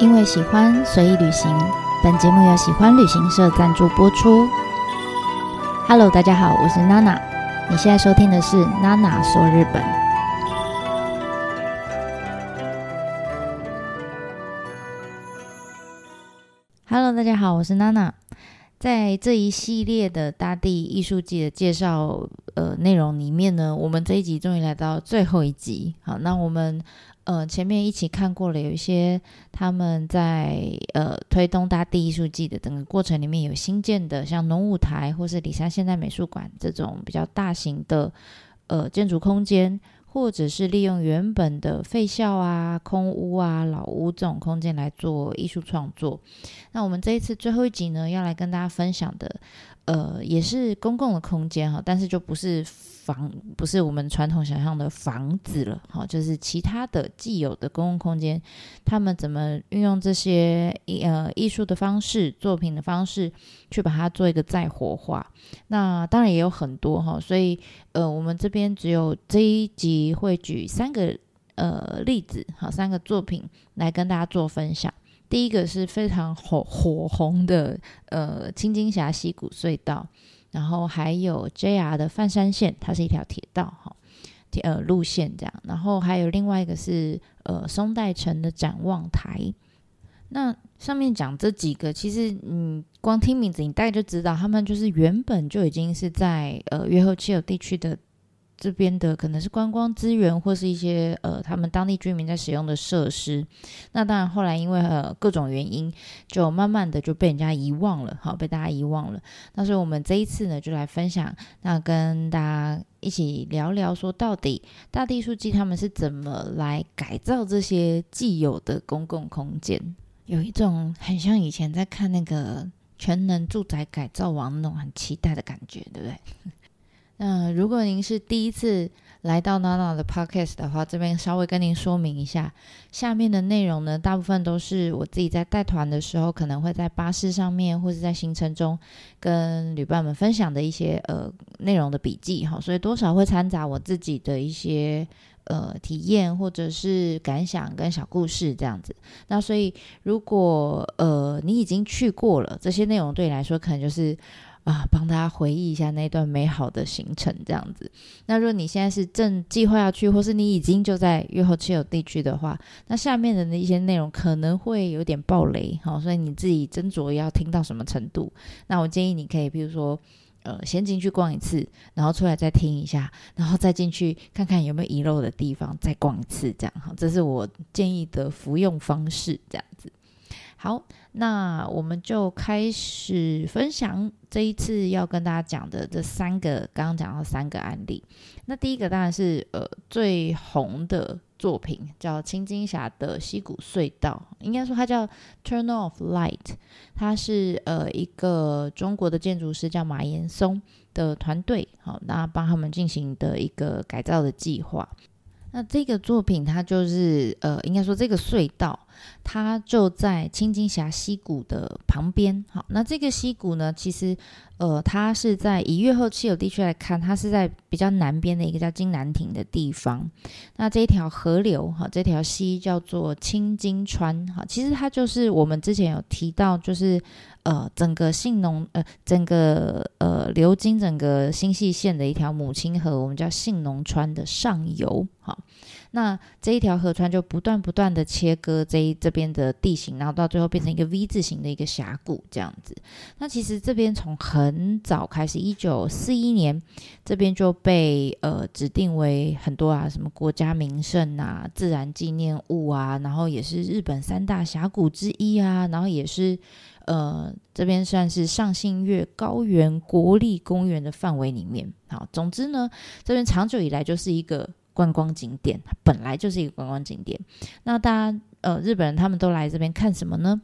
因为喜欢，随意旅行。本节目由喜欢旅行社赞助播出。Hello，大家好，我是娜娜。你现在收听的是娜娜说日本。Hello，大家好，我是娜娜。在这一系列的大地艺术季的介绍呃内容里面呢，我们这一集终于来到最后一集。好，那我们。呃，前面一起看过了，有一些他们在呃推动大地艺术季的整个过程里面有新建的，像农舞台或是里山现代美术馆这种比较大型的呃建筑空间，或者是利用原本的废校啊、空屋啊、老屋这种空间来做艺术创作。那我们这一次最后一集呢，要来跟大家分享的。呃，也是公共的空间哈，但是就不是房，不是我们传统想象的房子了哈，就是其他的既有的公共空间，他们怎么运用这些艺呃艺术的方式、作品的方式，去把它做一个再活化？那当然也有很多哈，所以呃，我们这边只有这一集会举三个呃例子，好，三个作品来跟大家做分享。第一个是非常火火红的，呃，青金峡溪谷隧道，然后还有 JR 的范山线，它是一条铁道，哈，铁呃路线这样，然后还有另外一个是呃松代城的展望台。那上面讲这几个，其实你光听名字，你大概就知道，他们就是原本就已经是在呃约后七有地区的。这边的可能是观光资源，或是一些呃他们当地居民在使用的设施。那当然后来因为呃各种原因，就慢慢的就被人家遗忘了，好被大家遗忘了。那所以我们这一次呢，就来分享，那跟大家一起聊聊，说到底大地书记他们是怎么来改造这些既有的公共空间，有一种很像以前在看那个全能住宅改造王那种很期待的感觉，对不对？那如果您是第一次来到娜娜的 podcast 的话，这边稍微跟您说明一下，下面的内容呢，大部分都是我自己在带团的时候，可能会在巴士上面或者在行程中跟旅伴们分享的一些呃内容的笔记哈，所以多少会掺杂我自己的一些呃体验或者是感想跟小故事这样子。那所以如果呃你已经去过了，这些内容对你来说可能就是。啊，帮大家回忆一下那段美好的行程，这样子。那如果你现在是正计划要去，或是你已经就在约后七有地区的话，那下面的那些内容可能会有点暴雷，好，所以你自己斟酌要听到什么程度。那我建议你可以，比如说，呃，先进去逛一次，然后出来再听一下，然后再进去看看有没有遗漏的地方，再逛一次，这样哈，这是我建议的服用方式，这样子。好，那我们就开始分享这一次要跟大家讲的这三个，刚刚讲到三个案例。那第一个当然是呃最红的作品，叫青金峡的溪谷隧道，应该说它叫 Turnoff Light，它是呃一个中国的建筑师叫马岩松的团队，好，那帮他们进行的一个改造的计划。那这个作品它就是呃，应该说这个隧道。它就在青金峡溪谷的旁边。好，那这个溪谷呢，其实呃，它是在以月后气有地区来看，它是在比较南边的一个叫金南亭的地方。那这一条河流，哈，这条溪叫做青金川。哈，其实它就是我们之前有提到，就是呃，整个信浓呃，整个呃流经整个新系线的一条母亲河，我们叫信浓川的上游。好。那这一条河川就不断不断的切割这这边的地形，然后到最后变成一个 V 字形的一个峡谷这样子。那其实这边从很早开始，一九四一年这边就被呃指定为很多啊什么国家名胜啊、自然纪念物啊，然后也是日本三大峡谷之一啊，然后也是呃这边算是上信越高原国立公园的范围里面。好，总之呢，这边长久以来就是一个。观光景点，它本来就是一个观光景点。那大家呃，日本人他们都来这边看什么呢？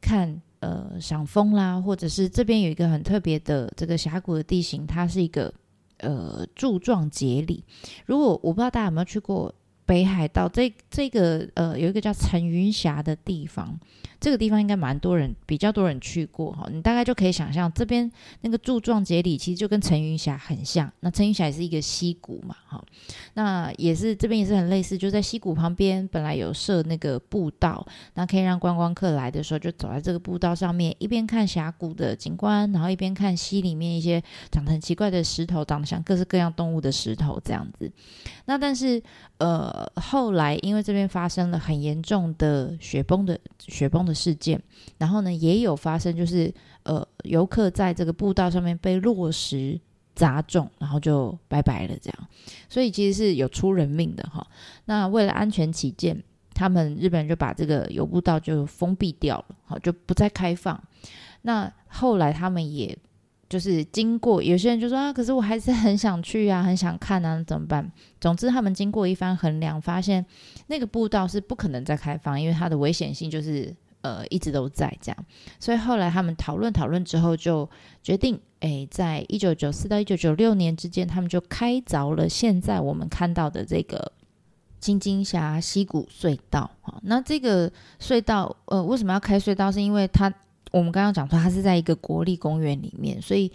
看呃赏枫啦，或者是这边有一个很特别的这个峡谷的地形，它是一个呃柱状节理。如果我不知道大家有没有去过北海道这这个呃有一个叫陈云峡的地方。这个地方应该蛮多人，比较多人去过哈，你大概就可以想象这边那个柱状节理其实就跟陈云峡很像。那陈云峡也是一个溪谷嘛，哈，那也是这边也是很类似，就在溪谷旁边本来有设那个步道，那可以让观光客来的时候就走在这个步道上面，一边看峡谷的景观，然后一边看溪里面一些长得很奇怪的石头，长得像各式各样动物的石头这样子。那但是呃后来因为这边发生了很严重的雪崩的雪崩。的事件，然后呢，也有发生，就是呃，游客在这个步道上面被落石砸中，然后就拜拜了，这样，所以其实是有出人命的哈。那为了安全起见，他们日本人就把这个游步道就封闭掉了，好，就不再开放。那后来他们也就是经过，有些人就说啊，可是我还是很想去啊，很想看啊，怎么办？总之，他们经过一番衡量，发现那个步道是不可能再开放，因为它的危险性就是。呃，一直都在这样，所以后来他们讨论讨论之后，就决定，哎，在一九九四到一九九六年之间，他们就开凿了现在我们看到的这个金金峡溪谷隧道。哈，那这个隧道，呃，为什么要开隧道？是因为它，我们刚刚讲说，它是在一个国立公园里面，所以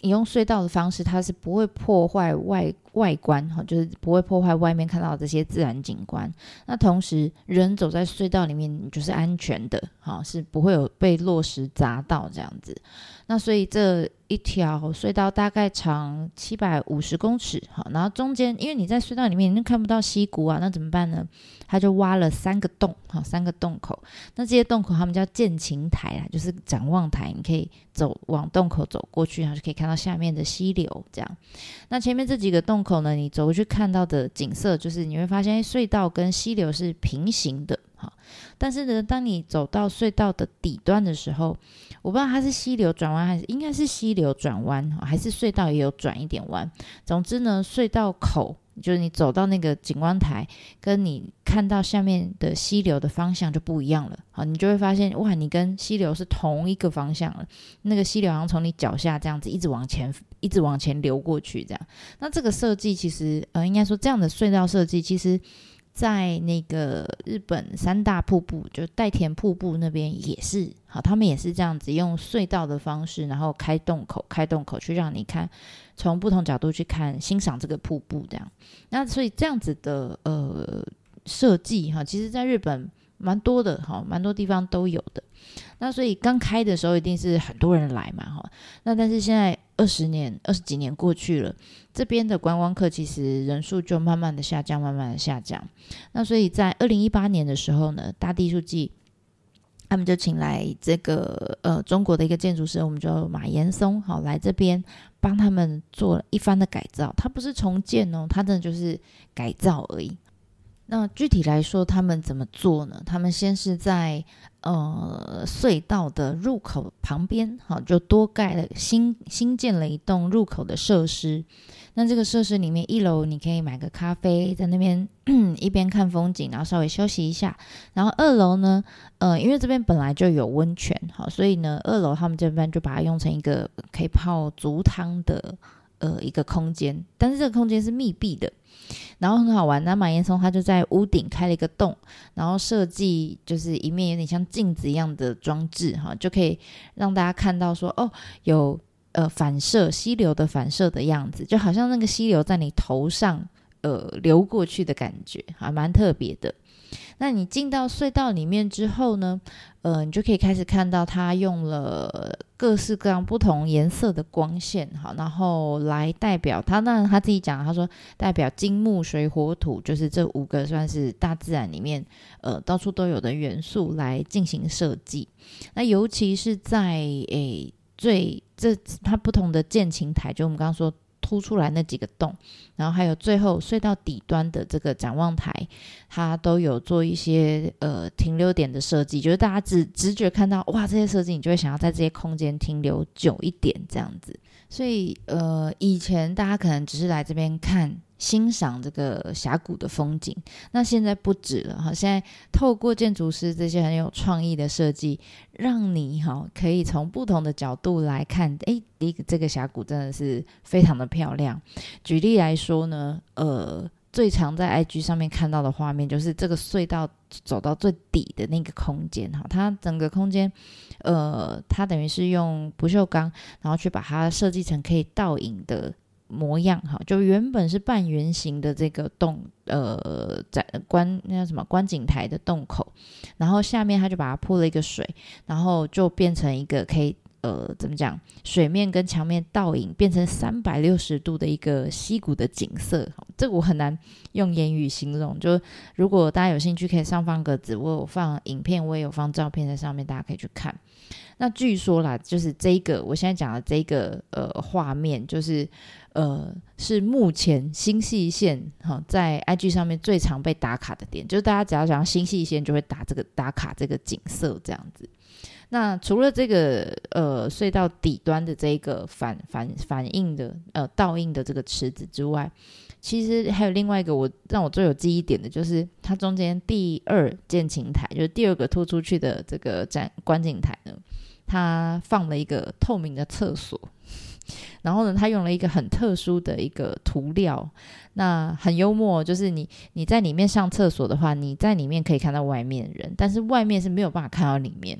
你用隧道的方式，它是不会破坏外。外观哈，就是不会破坏外面看到的这些自然景观。那同时，人走在隧道里面你就是安全的，哈，是不会有被落石砸到这样子。那所以这一条隧道大概长七百五十公尺，哈，然后中间因为你在隧道里面你看不到溪谷啊，那怎么办呢？他就挖了三个洞，哈，三个洞口。那这些洞口他们叫见晴台啊，就是展望台，你可以走往洞口走过去，然后就可以看到下面的溪流这样。那前面这几个洞。口呢，你走过去看到的景色，就是你会发现隧道跟溪流是平行的，哈。但是呢，当你走到隧道的底端的时候，我不知道它是溪流转弯还是应该是溪流转弯，还是隧道也有转一点弯。总之呢，隧道口。就是你走到那个景观台，跟你看到下面的溪流的方向就不一样了。好，你就会发现，哇，你跟溪流是同一个方向了。那个溪流好像从你脚下这样子一直往前，一直往前流过去，这样。那这个设计其实，呃，应该说这样的隧道设计，其实。在那个日本三大瀑布，就代田瀑布那边也是好，他们也是这样子用隧道的方式，然后开洞口，开洞口去让你看，从不同角度去看欣赏这个瀑布这样。那所以这样子的呃设计哈，其实在日本蛮多的哈，蛮多地方都有的。那所以刚开的时候一定是很多人来嘛哈。那但是现在二十年、二十几年过去了。这边的观光客其实人数就慢慢的下降，慢慢的下降。那所以在二零一八年的时候呢，大地书记他们就请来这个呃中国的一个建筑师，我们叫马岩松，好来这边帮他们做了一番的改造。他不是重建哦，他的就是改造而已。那具体来说，他们怎么做呢？他们先是在呃隧道的入口旁边，好就多盖了新新建了一栋入口的设施。那这个设施里面，一楼你可以买个咖啡，在那边 一边看风景，然后稍微休息一下。然后二楼呢，呃，因为这边本来就有温泉，好，所以呢，二楼他们这边就把它用成一个可以泡足汤的呃一个空间，但是这个空间是密闭的，然后很好玩。那马岩松他就在屋顶开了一个洞，然后设计就是一面有点像镜子一样的装置，哈，就可以让大家看到说，哦，有。呃，反射溪流的反射的样子，就好像那个溪流在你头上呃流过去的感觉，还蛮特别的。那你进到隧道里面之后呢，呃，你就可以开始看到它用了各式各样不同颜色的光线，好，然后来代表它。那他自己讲，他说代表金木水火土，就是这五个算是大自然里面呃到处都有的元素来进行设计。那尤其是在诶。最这它不同的建琴台，就我们刚刚说凸出来那几个洞，然后还有最后隧道底端的这个展望台，它都有做一些呃停留点的设计，就是大家直直觉看到哇这些设计，你就会想要在这些空间停留久一点这样子。所以呃以前大家可能只是来这边看。欣赏这个峡谷的风景，那现在不止了哈。现在透过建筑师这些很有创意的设计，让你哈可以从不同的角度来看，诶，一个这个峡谷真的是非常的漂亮。举例来说呢，呃，最常在 IG 上面看到的画面，就是这个隧道走到最底的那个空间哈，它整个空间，呃，它等于是用不锈钢，然后去把它设计成可以倒影的模样哈，就原本是半圆形的这个洞，呃，在观那叫什么观景台的洞口，然后下面它就把它铺了一个水，然后就变成一个可以。呃，怎么讲？水面跟墙面倒影变成三百六十度的一个溪谷的景色，这个我很难用言语形容。就如果大家有兴趣，可以上方格子，我有放影片，我也有放照片在上面，大家可以去看。那据说啦，就是这个我现在讲的这个呃画面，就是呃是目前新细线哈在 IG 上面最常被打卡的点，就是大家只要讲新细线，就会打这个打卡这个景色这样子。那除了这个呃隧道底端的这个反反反应的呃倒映的这个池子之外，其实还有另外一个我让我最有记忆点的，就是它中间第二建琴台，就是第二个突出去的这个展观景台呢，它放了一个透明的厕所，然后呢，它用了一个很特殊的一个涂料，那很幽默，就是你你在里面上厕所的话，你在里面可以看到外面人，但是外面是没有办法看到里面。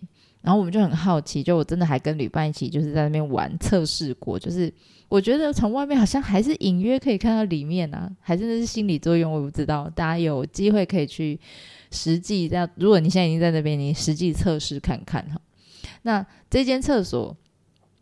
然后我们就很好奇，就我真的还跟旅伴一起，就是在那边玩测试过。就是我觉得从外面好像还是隐约可以看到里面啊，还是那是心理作用，我不知道。大家有机会可以去实际在，如果你现在已经在那边，你实际测试看看哈。那这间厕所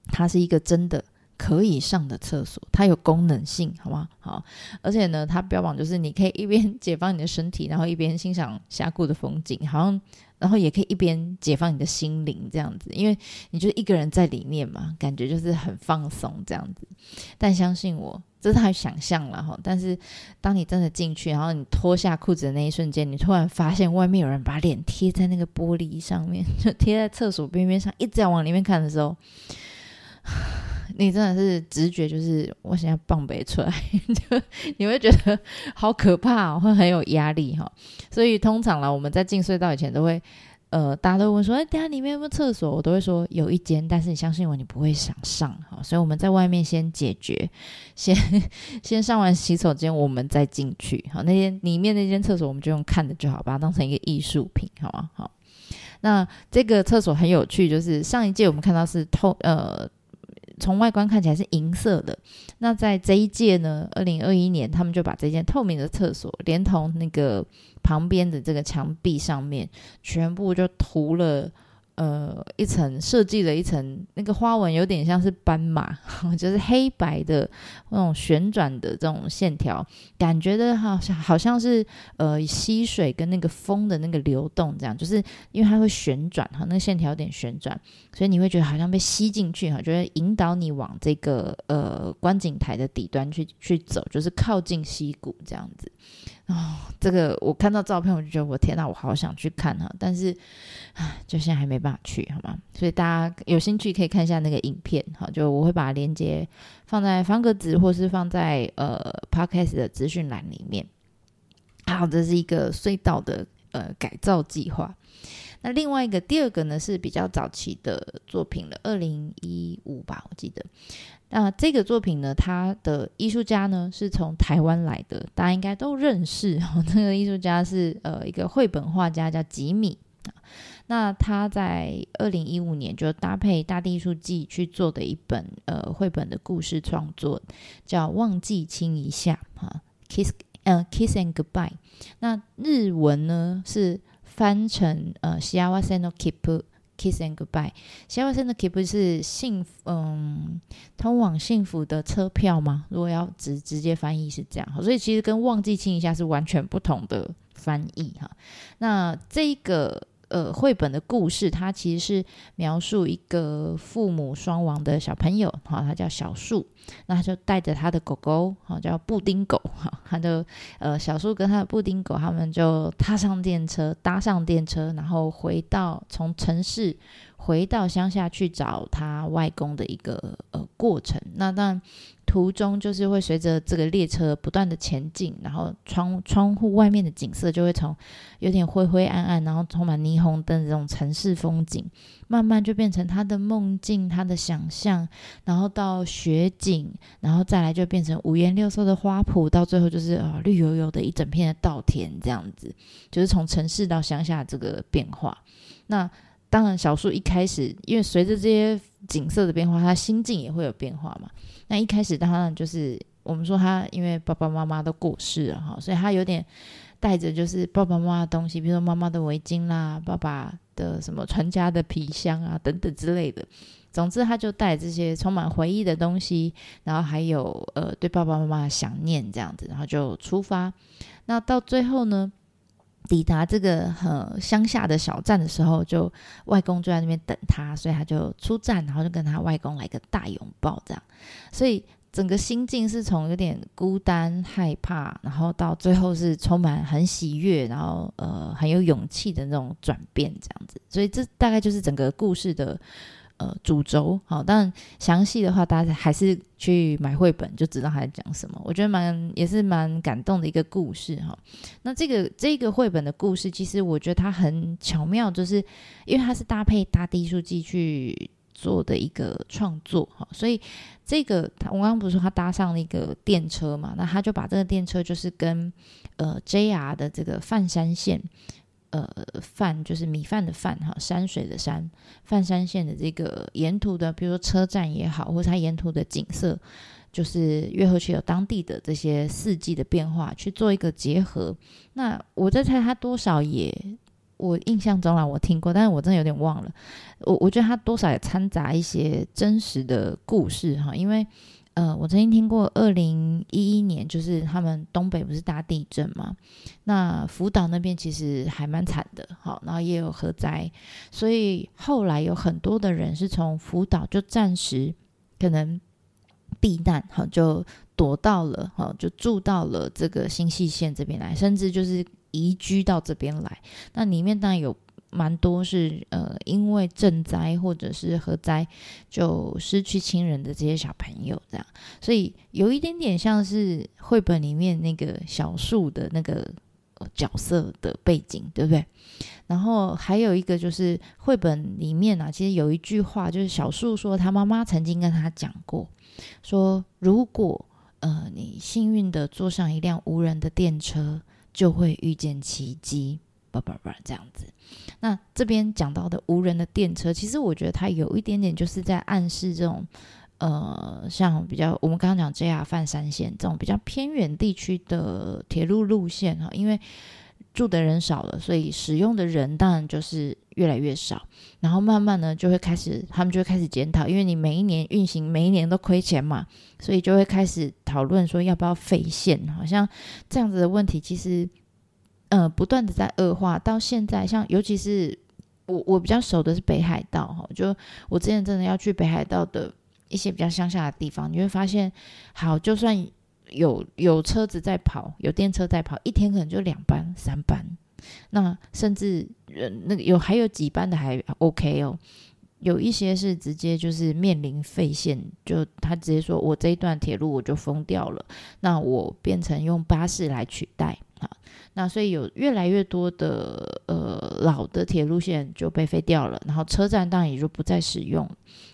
它是一个真的可以上的厕所，它有功能性，好吗？好，而且呢，它标榜就是你可以一边解放你的身体，然后一边欣赏峡谷的风景，好像。然后也可以一边解放你的心灵，这样子，因为你就一个人在里面嘛，感觉就是很放松这样子。但相信我，这是他想象了哈。但是当你真的进去，然后你脱下裤子的那一瞬间，你突然发现外面有人把脸贴在那个玻璃上面，就贴在厕所边边上，一直要往里面看的时候。你真的是直觉，就是我现在棒杯出来，就你会觉得好可怕，会很有压力哈。所以通常啦，我们在进隧道以前都会，呃，大家都问说，哎，等下里面有没有厕所？我都会说有一间，但是你相信我，你不会想上哈。所以我们在外面先解决，先先上完洗手间，我们再进去。好，那间里面那间厕所，我们就用看的就好，把它当成一个艺术品，好吗？好，那这个厕所很有趣，就是上一届我们看到是透，呃。从外观看起来是银色的，那在这一届呢，二零二一年，他们就把这间透明的厕所，连同那个旁边的这个墙壁上面，全部就涂了。呃，一层设计了一层那个花纹，有点像是斑马，就是黑白的那种旋转的这种线条，感觉的好像好像是呃溪水跟那个风的那个流动这样，就是因为它会旋转哈，那个线条有点旋转，所以你会觉得好像被吸进去哈，就会引导你往这个呃观景台的底端去去走，就是靠近溪谷这样子。哦，这个我看到照片，我就觉得我天哪，我好想去看哈，但是，唉，就现在还没办法去，好吗？所以大家有兴趣可以看一下那个影片，好，就我会把链接放在方格子，或是放在呃 podcast 的资讯栏里面。好，这是一个隧道的呃改造计划。那另外一个第二个呢是比较早期的作品了，二零一五吧，我记得。那这个作品呢，他的艺术家呢是从台湾来的，大家应该都认识。那个艺术家是呃一个绘本画家，叫吉米。那他在二零一五年就搭配大地艺术季去做的一本呃绘本的故事创作，叫《忘记亲一下》哈，kiss 嗯 kiss and goodbye。那日文呢是。翻成呃，幸せの切符，kiss and goodbye。幸せの切符是幸福，嗯，通往幸福的车票吗？如果要直直接翻译是这样，所以其实跟忘记亲一下是完全不同的翻译哈。那这个。 呃，绘本的故事，它其实是描述一个父母双亡的小朋友，哈，他叫小树，那他就带着他的狗狗，哈，叫布丁狗，哈，他就呃小树跟他的布丁狗，他们就踏上电车，搭上电车，然后回到从城市回到乡下去找他外公的一个呃过程。那当然。途中就是会随着这个列车不断的前进，然后窗窗户外面的景色就会从有点灰灰暗暗，然后充满霓虹灯这种城市风景，慢慢就变成他的梦境、他的想象，然后到雪景，然后再来就变成五颜六色的花圃，到最后就是啊绿油油的一整片的稻田这样子，就是从城市到乡下这个变化。那当然，小树一开始因为随着这些景色的变化，他心境也会有变化嘛。那一开始当然就是我们说他，因为爸爸妈妈都过世了哈，所以他有点带着就是爸爸妈妈的东西，比如说妈妈的围巾啦，爸爸的什么传家的皮箱啊等等之类的。总之，他就带这些充满回忆的东西，然后还有呃对爸爸妈妈的想念这样子，然后就出发。那到最后呢？抵达这个呃乡下的小站的时候，就外公就在那边等他，所以他就出站，然后就跟他外公来个大拥抱，这样，所以整个心境是从有点孤单害怕，然后到最后是充满很喜悦，然后呃很有勇气的那种转变，这样子，所以这大概就是整个故事的。呃，主轴好，但详细的话，大家还是去买绘本就知道他在讲什么。我觉得蛮也是蛮感动的一个故事哈。那这个这个绘本的故事，其实我觉得它很巧妙，就是因为它是搭配大地书记去做的一个创作哈。所以这个他我刚刚不是说他搭上了一个电车嘛？那他就把这个电车就是跟呃 JR 的这个泛山线。呃，饭就是米饭的饭哈，山水的山，泛山县的这个沿途的，比如说车站也好，或者它沿途的景色，就是越后区有当地的这些四季的变化去做一个结合。那我在猜它多少也，我印象中啊，我听过，但是我真的有点忘了。我我觉得它多少也掺杂一些真实的故事哈，因为。呃，我曾经听过，二零一一年就是他们东北不是大地震嘛，那福岛那边其实还蛮惨的，好，然后也有核灾，所以后来有很多的人是从福岛就暂时可能避难，好，就躲到了，好，就住到了这个新细县这边来，甚至就是移居到这边来，那里面当然有。蛮多是呃，因为赈灾或者是核灾就失去亲人的这些小朋友，这样，所以有一点点像是绘本里面那个小树的那个角色的背景，对不对？然后还有一个就是绘本里面啊，其实有一句话，就是小树说他妈妈曾经跟他讲过，说如果呃你幸运的坐上一辆无人的电车，就会遇见奇迹。叭叭叭，这样子。那这边讲到的无人的电车，其实我觉得它有一点点就是在暗示这种，呃，像比较我们刚刚讲 JR 泛山线这种比较偏远地区的铁路路线哈，因为住的人少了，所以使用的人当然就是越来越少。然后慢慢呢，就会开始他们就会开始检讨，因为你每一年运行，每一年都亏钱嘛，所以就会开始讨论说要不要废线。好像这样子的问题，其实。呃，不断的在恶化，到现在，像尤其是我我比较熟的是北海道哈，就我之前真的要去北海道的一些比较乡下的地方，你会发现，好，就算有有车子在跑，有电车在跑，一天可能就两班三班，那甚至呃那个有还有几班的还 OK 哦，有一些是直接就是面临废线，就他直接说我这一段铁路我就封掉了，那我变成用巴士来取代啊。那所以有越来越多的呃老的铁路线就被废掉了，然后车站当然也就不再使用。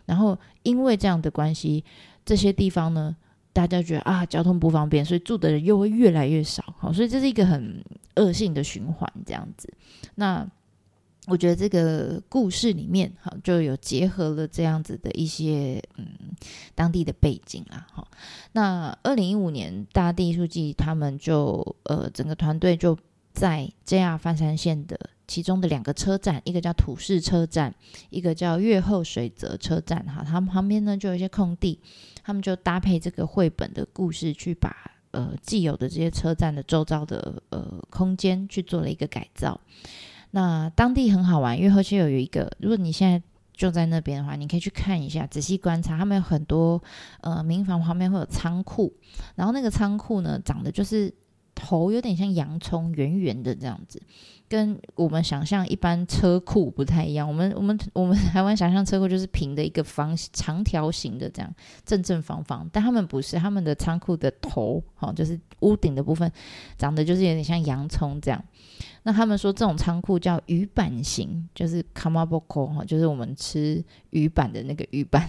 然后因为这样的关系，这些地方呢，大家觉得啊交通不方便，所以住的人又会越来越少。好，所以这是一个很恶性的循环，这样子。那。我觉得这个故事里面，哈，就有结合了这样子的一些嗯当地的背景啊，哈。那二零一五年大地书记他们就呃整个团队就在 JR 翻山线的其中的两个车站，一个叫土市车站，一个叫月后水泽车站，哈，他们旁边呢就有一些空地，他们就搭配这个绘本的故事，去把呃既有的这些车站的周遭的呃空间去做了一个改造。那当地很好玩，因为后期有有一个，如果你现在就在那边的话，你可以去看一下，仔细观察，他们有很多呃民房旁边会有仓库，然后那个仓库呢长得就是头有点像洋葱，圆圆的这样子。跟我们想象一般车库不太一样，我们我们我们台湾想象车库就是平的一个方长条形的这样正正方方，但他们不是，他们的仓库的头，哈，就是屋顶的部分长得就是有点像洋葱这样。那他们说这种仓库叫鱼板型，就是 kamaboko 哈，就是我们吃鱼板的那个鱼板。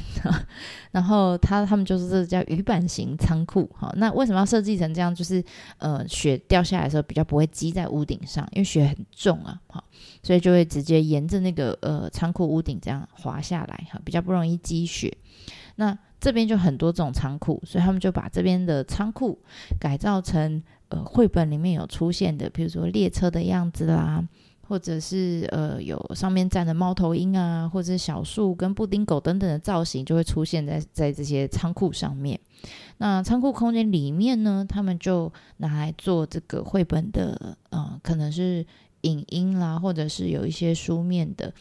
然后他他们就是这叫鱼板型仓库哈。那为什么要设计成这样？就是呃雪掉下来的时候比较不会积在屋顶上，因为雪很重啊，哈，所以就会直接沿着那个呃仓库屋顶这样滑下来哈，比较不容易积雪。那这边就很多这种仓库，所以他们就把这边的仓库改造成。呃，绘本里面有出现的，比如说列车的样子啦，或者是呃有上面站的猫头鹰啊，或者是小树跟布丁狗等等的造型，就会出现在在这些仓库上面。那仓库空间里面呢，他们就拿来做这个绘本的，呃，可能是影音啦，或者是有一些书面的。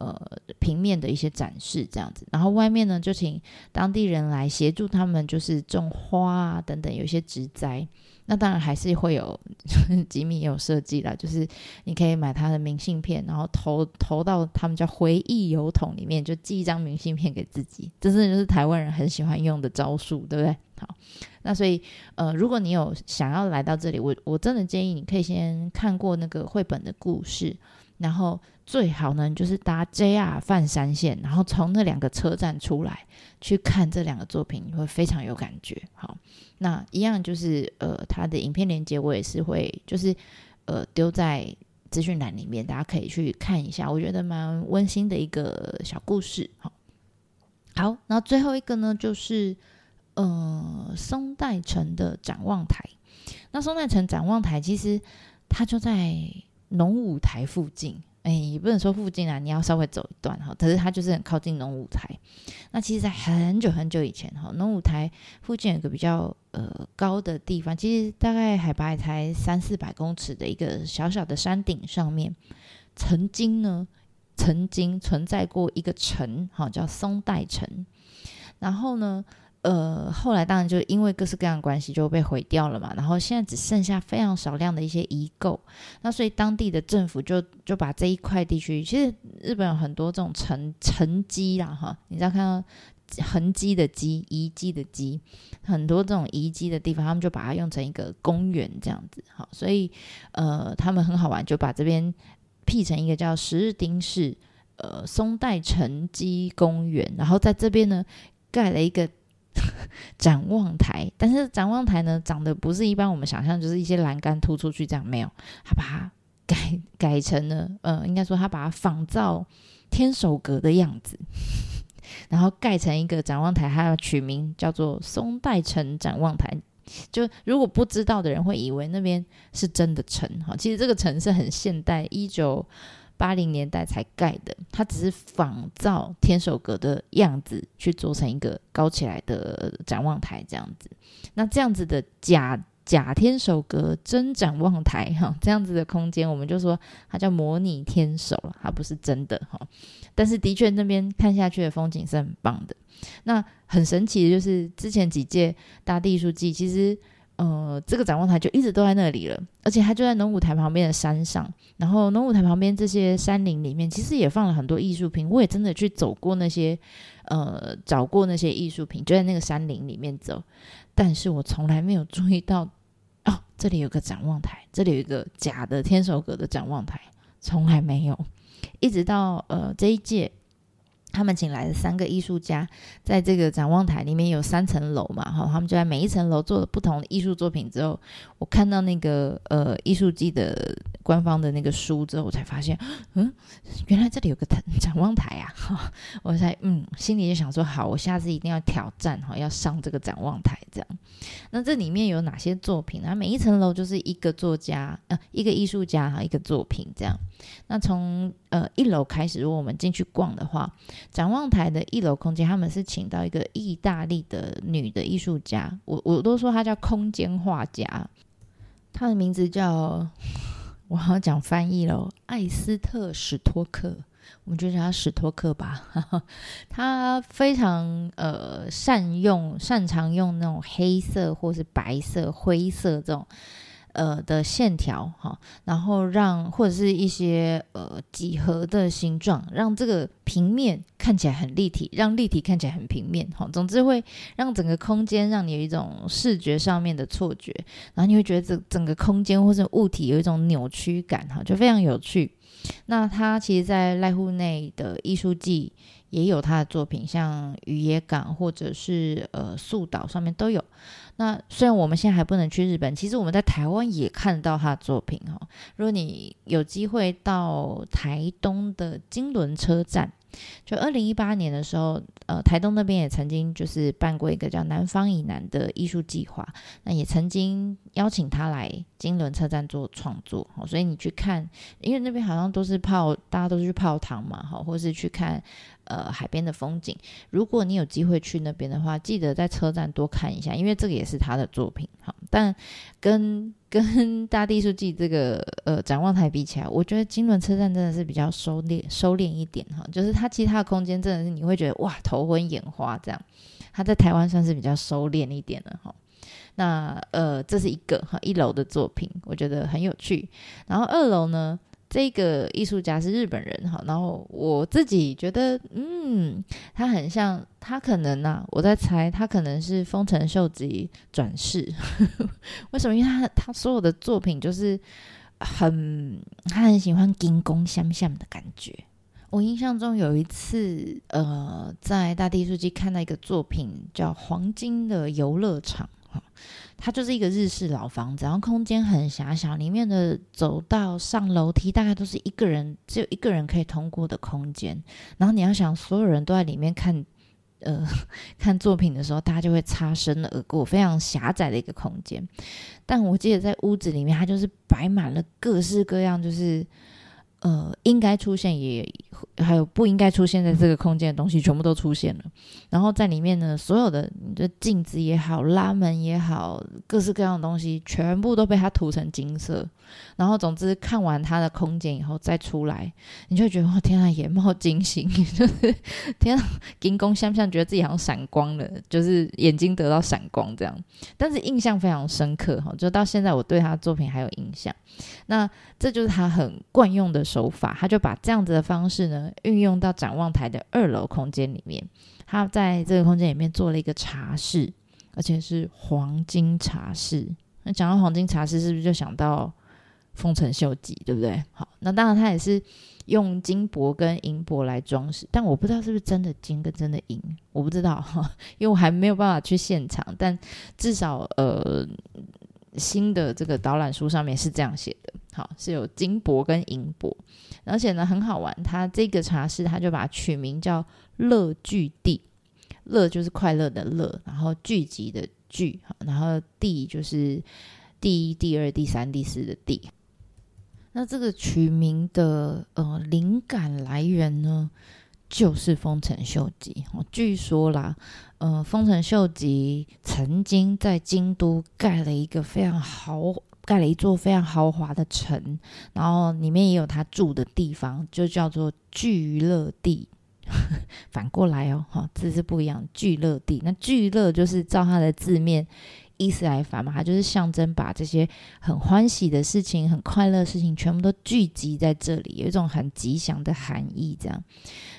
呃，平面的一些展示这样子，然后外面呢就请当地人来协助他们，就是种花啊等等，有一些植栽。那当然还是会有吉米也有设计啦，就是你可以买他的明信片，然后投投到他们叫回忆邮筒里面，就寄一张明信片给自己。这是就是台湾人很喜欢用的招数，对不对？好，那所以呃，如果你有想要来到这里，我我真的建议你可以先看过那个绘本的故事。然后最好呢，就是搭 JR 泛山线，然后从那两个车站出来去看这两个作品，你会非常有感觉。好，那一样就是呃，它的影片链接我也是会就是呃丢在资讯栏里面，大家可以去看一下，我觉得蛮温馨的一个小故事。好，好，那最后一个呢，就是呃松代城的展望台。那松代城展望台其实它就在。农舞台附近，哎，也不能说附近啊，你要稍微走一段哈。可是它就是很靠近农舞台。那其实，在很久很久以前哈，农舞台附近有个比较呃高的地方，其实大概海拔才三四百公尺的一个小小的山顶上面，曾经呢，曾经存在过一个城，哈，叫松代城。然后呢？呃，后来当然就因为各式各样的关系就被毁掉了嘛，然后现在只剩下非常少量的一些遗构，那所以当地的政府就就把这一块地区，其实日本有很多这种沉沉积啦哈，你知道看到痕迹的迹、遗迹的迹，很多这种遗迹的地方，他们就把它用成一个公园这样子，好，所以呃，他们很好玩，就把这边辟成一个叫十日町市呃松代沉积公园，然后在这边呢盖了一个。展望台，但是展望台呢，长得不是一般我们想象，就是一些栏杆突出去这样，没有，他把它改改成了，呃，应该说他把它仿造天守阁的样子，然后盖成一个展望台，他要取名叫做松代城展望台。就如果不知道的人会以为那边是真的城，哈，其实这个城是很现代，一九。八零年代才盖的，它只是仿造天守阁的样子去做成一个高起来的展望台这样子。那这样子的假假天守阁真展望台 哈，这样子的空间，我们就说它叫模拟天守了，它不是真的哈。但是的确那边看下去的风景是很棒的。那很神奇的就是之前几届大地艺术季，其实。呃，这个展望台就一直都在那里了，而且它就在农舞台旁边的山上。然后农舞台旁边这些山林里面，其实也放了很多艺术品。我也真的去走过那些，呃，找过那些艺术品，就在那个山林里面走。但是我从来没有注意到，哦，这里有个展望台，这里有一个假的天守阁的展望台，从来没有。一直到呃这一届。他们请来的三个艺术家，在这个展望台里面有三层楼嘛，哈，他们就在每一层楼做了不同的艺术作品。之后，我看到那个呃艺术季的官方的那个书之后，我才发现，嗯，原来这里有个展展望台啊！哈，我才嗯，心里就想说，好，我下次一定要挑战哈，要上这个展望台这样。那这里面有哪些作品呢？每一层楼就是一个作家，呃，一个艺术家哈，一个作品这样。那从呃一楼开始，如果我们进去逛的话，展望台的一楼空间，他们是请到一个意大利的女的艺术家，我我都说她叫空间画家，她的名字叫，我要讲翻译喽，艾斯特史托克。我们就叫他史托克吧，他非常呃善用、擅长用那种黑色或是白色、灰色这种呃的线条哈，然后让或者是一些呃几何的形状，让这个平面看起来很立体，让立体看起来很平面哈。总之会让整个空间让你有一种视觉上面的错觉，然后你会觉得整整个空间或者物体有一种扭曲感哈，就非常有趣。那他其实，在濑户内的艺术季也有他的作品，像雨野港或者是呃素岛上面都有。那虽然我们现在还不能去日本，其实我们在台湾也看到他的作品哈。如果你有机会到台东的金轮车站。就二零一八年的时候，呃，台东那边也曾经就是办过一个叫“南方以南”的艺术计划，那也曾经邀请他来金轮车站做创作，所以你去看，因为那边好像都是泡，大家都是去泡汤嘛，哈，或是去看。呃，海边的风景，如果你有机会去那边的话，记得在车站多看一下，因为这个也是他的作品。好，但跟 跟大地书记这个呃展望台比起来，我觉得金轮车站真的是比较收敛收敛一点哈，就是它其他的空间真的是你会觉得哇头昏眼花这样，它在台湾算是比较收敛一点的哈。那呃这是一个哈一楼的作品，我觉得很有趣，然后二楼呢？这个艺术家是日本人哈，然后我自己觉得，嗯，他很像，他可能啊，我在猜，他可能是丰臣秀吉转世。为什么？因为他他所有的作品就是很，他很喜欢金宫相向的感觉。我印象中有一次，呃，在大地艺术季看到一个作品叫《黄金的游乐场》。它就是一个日式老房子，然后空间很狭小，里面的走道、上楼梯大概都是一个人，只有一个人可以通过的空间。然后你要想，所有人都在里面看，呃，看作品的时候，大家就会擦身而过，非常狭窄的一个空间。但我记得在屋子里面，它就是摆满了各式各样，就是。呃，应该出现也还有不应该出现在这个空间的东西，全部都出现了。然后在里面呢，所有的你的镜子也好，拉门也好，各式各样的东西，全部都被它涂成金色。然后总之看完它的空间以后再出来，你就觉得哇天啊，眼冒金星，就是天啊，金光像不像觉得自己好像闪光了，就是眼睛得到闪光这样。但是印象非常深刻哈，就到现在我对他的作品还有印象。那这就是他很惯用的手法，他就把这样子的方式呢运用到展望台的二楼空间里面。他在这个空间里面做了一个茶室，而且是黄金茶室。那讲到黄金茶室，是不是就想到丰臣秀吉，对不对？好，那当然他也是用金箔跟银箔来装饰，但我不知道是不是真的金跟真的银，我不知道哈，因为我还没有办法去现场。但至少呃。新的这个导览书上面是这样写的，好是有金箔跟银箔，而且呢很好玩，它这个茶室它就把它取名叫乐聚地，乐就是快乐的乐，然后聚集的聚，然后地就是第一、第二、第三、第四的地。那这个取名的呃灵感来源呢？就是丰臣秀吉，据说啦，呃，丰臣秀吉曾经在京都盖了一个非常豪，盖了一座非常豪华的城，然后里面也有他住的地方，就叫做聚乐地。反过来哦，哈，字是不一样，聚乐地。那聚乐就是照它的字面意思来法嘛，它就是象征把这些很欢喜的事情、很快乐的事情全部都聚集在这里，有一种很吉祥的含义，这样。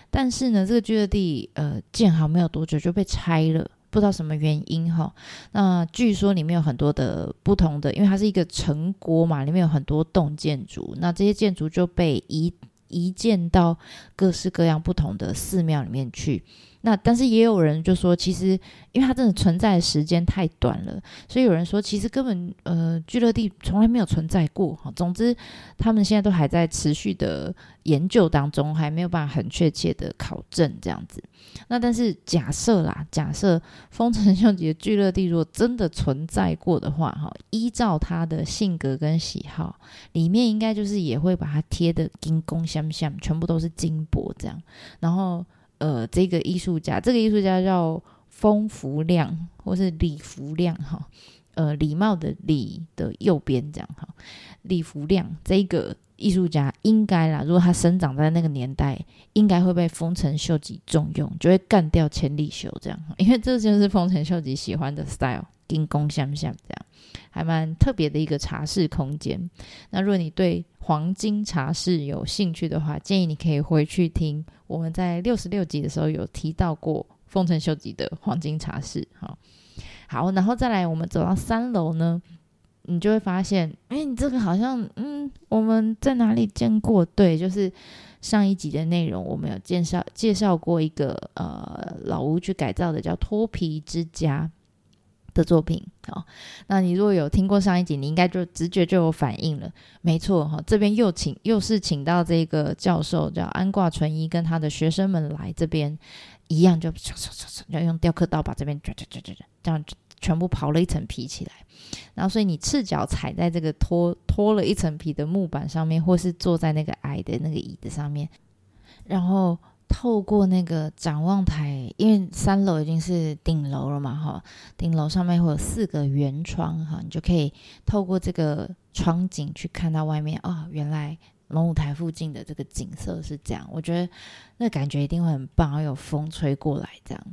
但是呢，这个聚乐地呃建好没有多久就被拆了，不知道什么原因哈。那据说里面有很多的不同的，因为它是一个城国嘛，里面有很多栋建筑，那这些建筑就被移移建到各式各样不同的寺庙里面去。那但是也有人就说，其实因为它真的存在的时间太短了，所以有人说其实根本呃聚乐地从来没有存在过哈。总之，他们现在都还在持续的研究当中，还没有办法很确切的考证这样子。那但是假设啦，假设丰臣秀吉的聚乐地如果真的存在过的话哈，依照他的性格跟喜好，里面应该就是也会把它贴的金光相向，全部都是金箔这样，然后。呃，这个艺术家，这个艺术家叫丰福亮，或是李福亮哈。呃，礼貌的礼的右边这样哈。李福亮这个艺术家应该啦，如果他生长在那个年代，应该会被丰臣秀吉重用，就会干掉千利休这样。因为这就是丰臣秀吉喜欢的 style，金光相向这样。还蛮特别的一个茶室空间。那如果你对黄金茶室有兴趣的话，建议你可以回去听我们在六十六集的时候有提到过丰臣秀吉的黄金茶室。好，好，然后再来，我们走到三楼呢。你就会发现，哎，你这个好像，嗯，我们在哪里见过？对，就是上一集的内容，我们有介绍介绍过一个呃老屋去改造的叫脱皮之家的作品。好，那你如果有听过上一集，你应该就直觉就有反应了。没错，哈，这边又请又是请到这个教授叫安挂纯一跟他的学生们来这边，一样就要用雕刻刀把这边这样全部刨了一层皮起来。然后，所以你赤脚踩在这个脱脱了一层皮的木板上面，或是坐在那个矮的那个椅子上面，然后透过那个展望台，因为三楼已经是顶楼了嘛，哈，顶楼上面会有四个圆窗，哈，你就可以透过这个窗景去看到外面啊，原来龙舞台附近的这个景色是这样，我觉得那感觉一定会很棒，有风吹过来这样。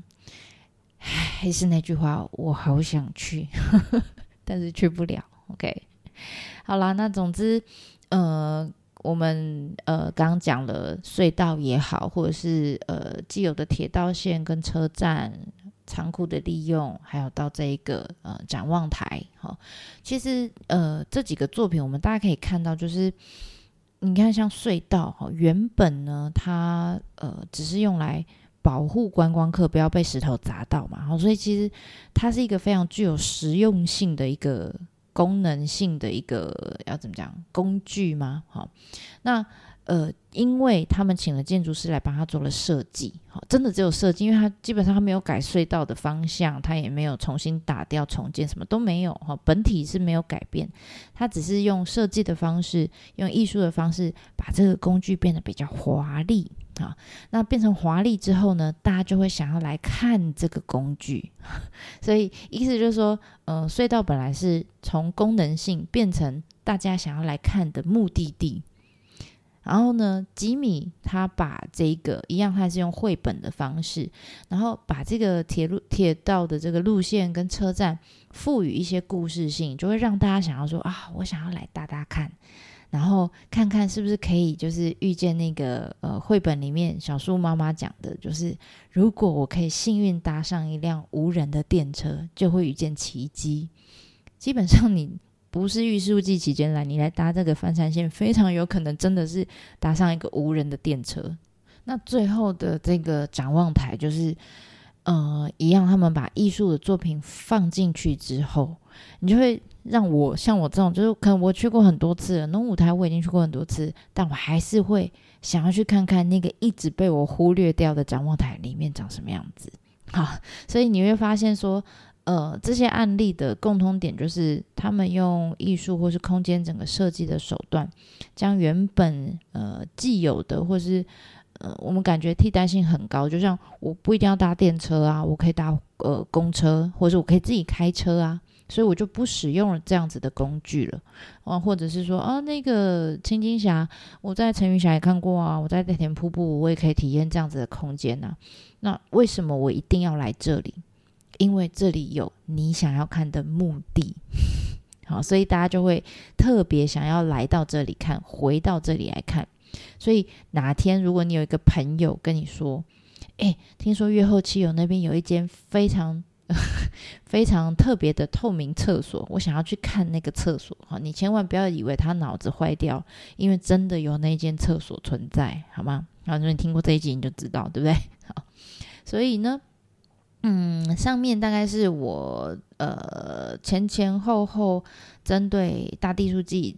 还是那句话，我好想去。但是去不了，OK，好啦，那总之，呃，我们呃刚刚讲了隧道也好，或者是呃既有的铁道线跟车站仓库的利用，还有到这一个呃展望台，哈，其实呃这几个作品，我们大家可以看到，就是你看像隧道哈，原本呢它呃只是用来。保护观光客不要被石头砸到嘛，好，所以其实它是一个非常具有实用性的一个功能性的一个要怎么讲工具吗？好，那呃，因为他们请了建筑师来帮他做了设计，好，真的只有设计，因为他基本上他没有改隧道的方向，他也没有重新打掉重建，什么都没有哈，本体是没有改变，他只是用设计的方式，用艺术的方式把这个工具变得比较华丽。啊，那变成华丽之后呢，大家就会想要来看这个工具，所以意思就是说，呃，隧道本来是从功能性变成大家想要来看的目的地。然后呢，吉米他把这个一样，他是用绘本的方式，然后把这个铁路铁道的这个路线跟车站赋予一些故事性，就会让大家想要说啊，我想要来搭搭看。然后看看是不是可以，就是遇见那个呃绘本里面小树妈妈讲的，就是如果我可以幸运搭上一辆无人的电车，就会遇见奇迹。基本上你不是预书记期间来，你来搭这个翻山线，非常有可能真的是搭上一个无人的电车。那最后的这个展望台，就是呃一样，他们把艺术的作品放进去之后，你就会。让我像我这种，就是可能我去过很多次，那舞台我已经去过很多次，但我还是会想要去看看那个一直被我忽略掉的展望台里面长什么样子。好，所以你会发现说，呃，这些案例的共通点就是，他们用艺术或是空间整个设计的手段，将原本呃既有的或是呃我们感觉替代性很高，就像我不一定要搭电车啊，我可以搭呃公车，或者我可以自己开车啊。所以我就不使用了这样子的工具了，啊，或者是说啊，那个青金峡，我在陈云霞也看过啊，我在田瀑布我也可以体验这样子的空间呐。那为什么我一定要来这里？因为这里有你想要看的目的，好，所以大家就会特别想要来到这里看，回到这里来看。所以哪天如果你有一个朋友跟你说，哎，听说月后七友那边有一间非常。非常特别的透明厕所，我想要去看那个厕所哈，你千万不要以为他脑子坏掉，因为真的有那间厕所存在，好吗？然后你听过这一集你就知道，对不对？好，所以呢，嗯，上面大概是我呃前前后后针对大地书记。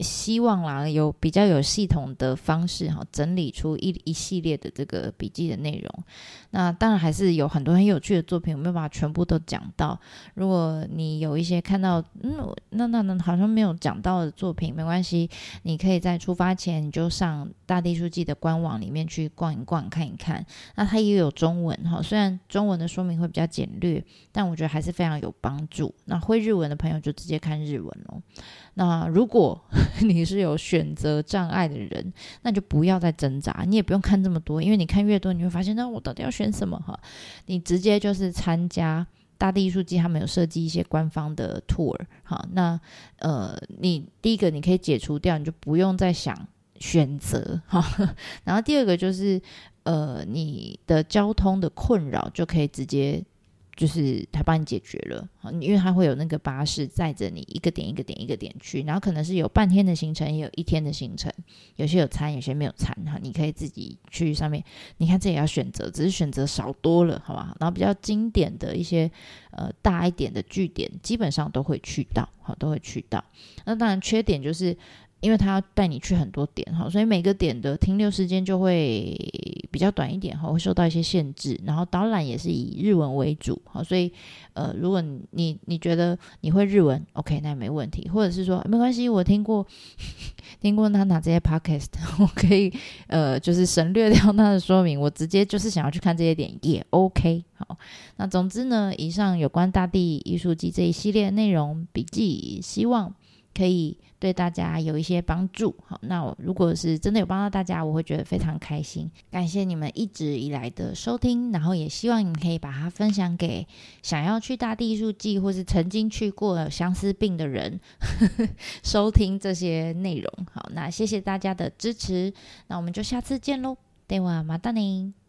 希望啦，有比较有系统的方式哈，整理出一一系列的这个笔记的内容。那当然还是有很多很有趣的作品，我没有办法全部都讲到。如果你有一些看到，嗯，那那那好像没有讲到的作品，没关系，你可以在出发前你就上大地书记的官网里面去逛一逛，看一看。那它也有中文哈，虽然中文的说明会比较简略，但我觉得还是非常有帮助。那会日文的朋友就直接看日文喽。那如果 你是有选择障碍的人，那就不要再挣扎，你也不用看这么多，因为你看越多，你会发现，那我到底要选什么？哈，你直接就是参加大地艺术季他们有设计一些官方的 tour，哈，那呃，你第一个你可以解除掉，你就不用再想选择哈。然后第二个就是呃，你的交通的困扰就可以直接。就是他帮你解决了，因为他会有那个巴士载着你一个点一个点一个点去，然后可能是有半天的行程，也有一天的行程，有些有餐，有些没有餐哈，你可以自己去上面，你看这也要选择，只是选择少多了，好吧？然后比较经典的一些呃大一点的据点，基本上都会去到，好都会去到。那当然缺点就是。因为他要带你去很多点哈，所以每个点的停留时间就会比较短一点哈，会受到一些限制。然后导览也是以日文为主哈，所以呃，如果你你觉得你会日文，OK，那也没问题。或者是说没关系，我听过 听过娜娜这些 podcast，我可以呃就是省略掉他的说明，我直接就是想要去看这些点也 OK。好，那总之呢，以上有关大地艺术季这一系列内容笔记，希望可以。对大家有一些帮助，好，那我如果是真的有帮到大家，我会觉得非常开心。感谢你们一直以来的收听，然后也希望你们可以把它分享给想要去大地艺术季或是曾经去过相思病的人，收听这些内容。好，那谢谢大家的支持，那我们就下次见喽，对我马达宁。